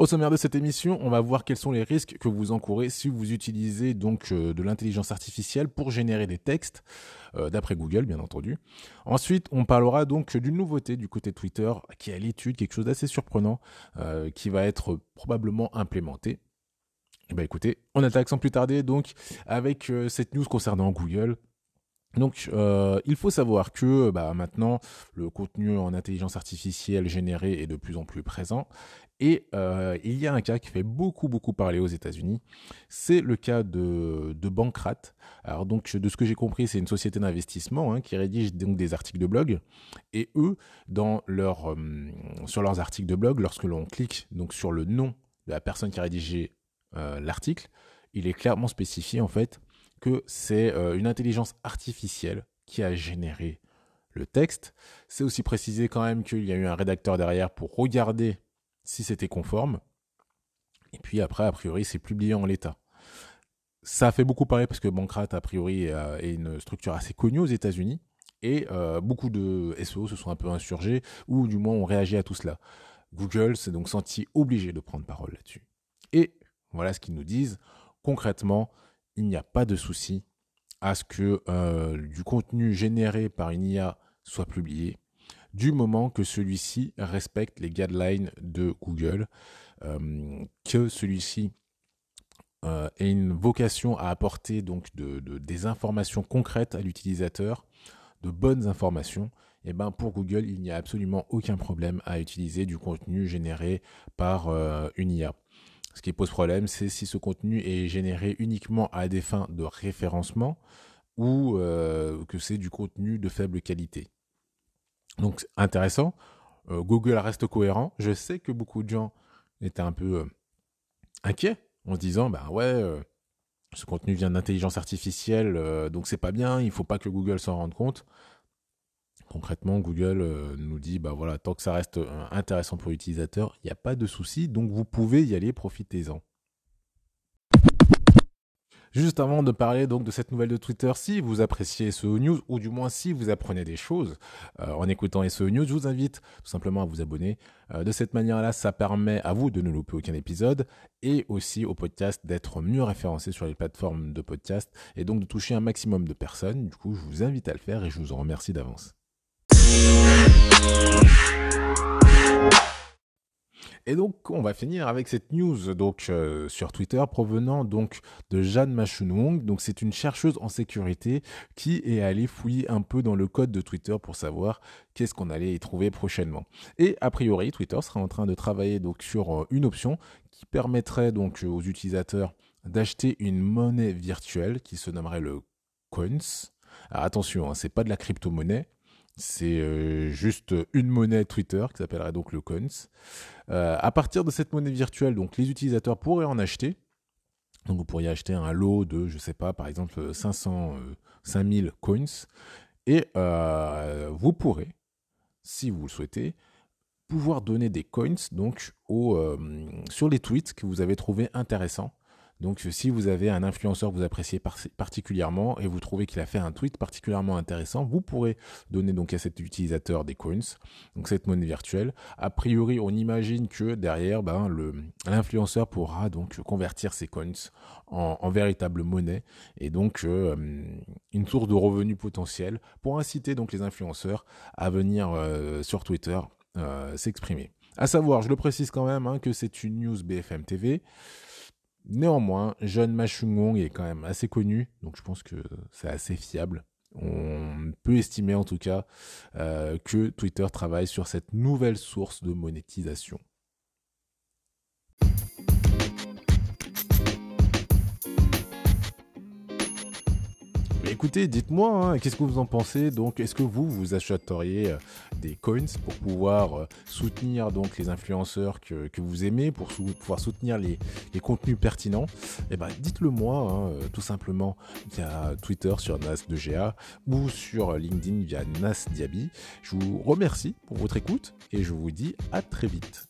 Au sommaire de cette émission, on va voir quels sont les risques que vous encourez si vous utilisez donc euh, de l'intelligence artificielle pour générer des textes, euh, d'après Google bien entendu. Ensuite, on parlera donc d'une nouveauté du côté Twitter qui est à l'étude, quelque chose d'assez surprenant, euh, qui va être probablement implémenté. Eh ben écoutez, on attaque sans plus tarder donc avec cette news concernant Google. Donc, il faut savoir que bah, maintenant, le contenu en intelligence artificielle généré est de plus en plus présent et euh, il y a un cas qui fait beaucoup beaucoup parler aux États-Unis, c'est le cas de, de Bankrat. Alors donc de ce que j'ai compris, c'est une société d'investissement hein, qui rédige donc des articles de blog. Et eux, euh, sur leurs articles de blog, lorsque l'on clique donc sur le nom de la personne qui a rédigé euh, l'article, il est clairement spécifié en fait que c'est une intelligence artificielle qui a généré le texte. C'est aussi précisé quand même qu'il y a eu un rédacteur derrière pour regarder si c'était conforme. Et puis après, a priori, c'est publié en l'état. Ça fait beaucoup parler parce que Bankrat, a priori, est une structure assez connue aux États-Unis. Et euh, beaucoup de SEO se sont un peu insurgés, ou du moins ont réagi à tout cela. Google s'est donc senti obligé de prendre parole là-dessus. Et voilà ce qu'ils nous disent. Concrètement, il n'y a pas de souci à ce que euh, du contenu généré par une IA soit publié du moment que celui-ci respecte les guidelines de Google, euh, que celui-ci euh, ait une vocation à apporter donc des informations concrètes à l'utilisateur, de bonnes informations, et eh ben pour Google, il n'y a absolument aucun problème à utiliser du contenu généré par une IA. Ce qui pose problème, c'est si ce contenu est généré uniquement à des fins de référencement ou que c'est du contenu de faible qualité. Donc intéressant. Euh, Google reste cohérent. Je sais que beaucoup de gens étaient un peu euh, inquiets en se disant bah ouais, euh, ce contenu vient d'intelligence artificielle, donc c'est pas bien. Il faut pas que Google s'en rende compte. Concrètement, Google nous dit bah voilà, tant que ça reste intéressant pour l'utilisateur, il n'y a pas de souci. Donc vous pouvez y aller, profitez-en. Juste avant de parler donc de cette nouvelle de Twitter, si vous appréciez SEO News, ou du moins si vous apprenez des choses euh, en écoutant SEO News, je vous invite tout simplement à vous abonner. Euh, de cette manière-là, ça permet à vous de ne louper aucun épisode et aussi au podcast d'être mieux référencé sur les plateformes de podcast et donc de toucher un maximum de personnes. Du coup, je vous invite à le faire et je vous en remercie d'avance. Et donc, on va finir avec cette news euh, sur Twitter provenant donc de Jeanne Machunwong. Donc, c'est une chercheuse en sécurité qui est allée fouiller un peu dans le code de Twitter pour savoir qu'est-ce qu'on allait y trouver prochainement. Et a priori, Twitter sera en train de travailler donc sur euh, une option qui permettrait donc aux utilisateurs d'acheter une monnaie virtuelle qui se nommerait le Coins. Attention, hein, c'est pas de la crypto-monnaie, c'est euh, juste une monnaie Twitter qui s'appellerait donc le Coins. Euh, à partir de cette monnaie virtuelle, donc les utilisateurs pourraient en acheter. Vous pourriez acheter un lot de, je sais pas, par exemple 500, 5000 coins. Et euh, vous pourrez, si vous le souhaitez, pouvoir donner des coins donc sur les tweets que vous avez trouvés intéressants. Donc si vous avez un influenceur que vous appréciez particulièrement et vous trouvez qu'il a fait un tweet particulièrement intéressant, vous pourrez donner donc à cet utilisateur des coins, donc cette monnaie virtuelle. A priori, on imagine que derrière, ben, l'influenceur pourra donc convertir ces coins en, véritable monnaie et donc euh, une source de revenus potentiels pour inciter donc les influenceurs à venir euh, sur Twitter euh, s'exprimer. À savoir, je le précise quand même, hein, que c'est une news BFM TV. Néanmoins, John Machungong est quand même assez connu, donc je pense que c'est assez fiable. On peut estimer en tout cas euh, que Twitter travaille sur cette nouvelle source de monétisation. Écoutez, dites-moi, hein, qu'est-ce que vous en pensez Donc, est-ce que vous, vous achèteriez euh, des coins pour pouvoir euh, soutenir donc les influenceurs que, vous aimez, pour pouvoir soutenir les, contenus pertinents? Eh ben, dites-le moi, hein, euh, tout simplement via Twitter sur Nas2GA ou sur LinkedIn via Nas Diaby. Je vous remercie pour votre écoute et je vous dis à très vite.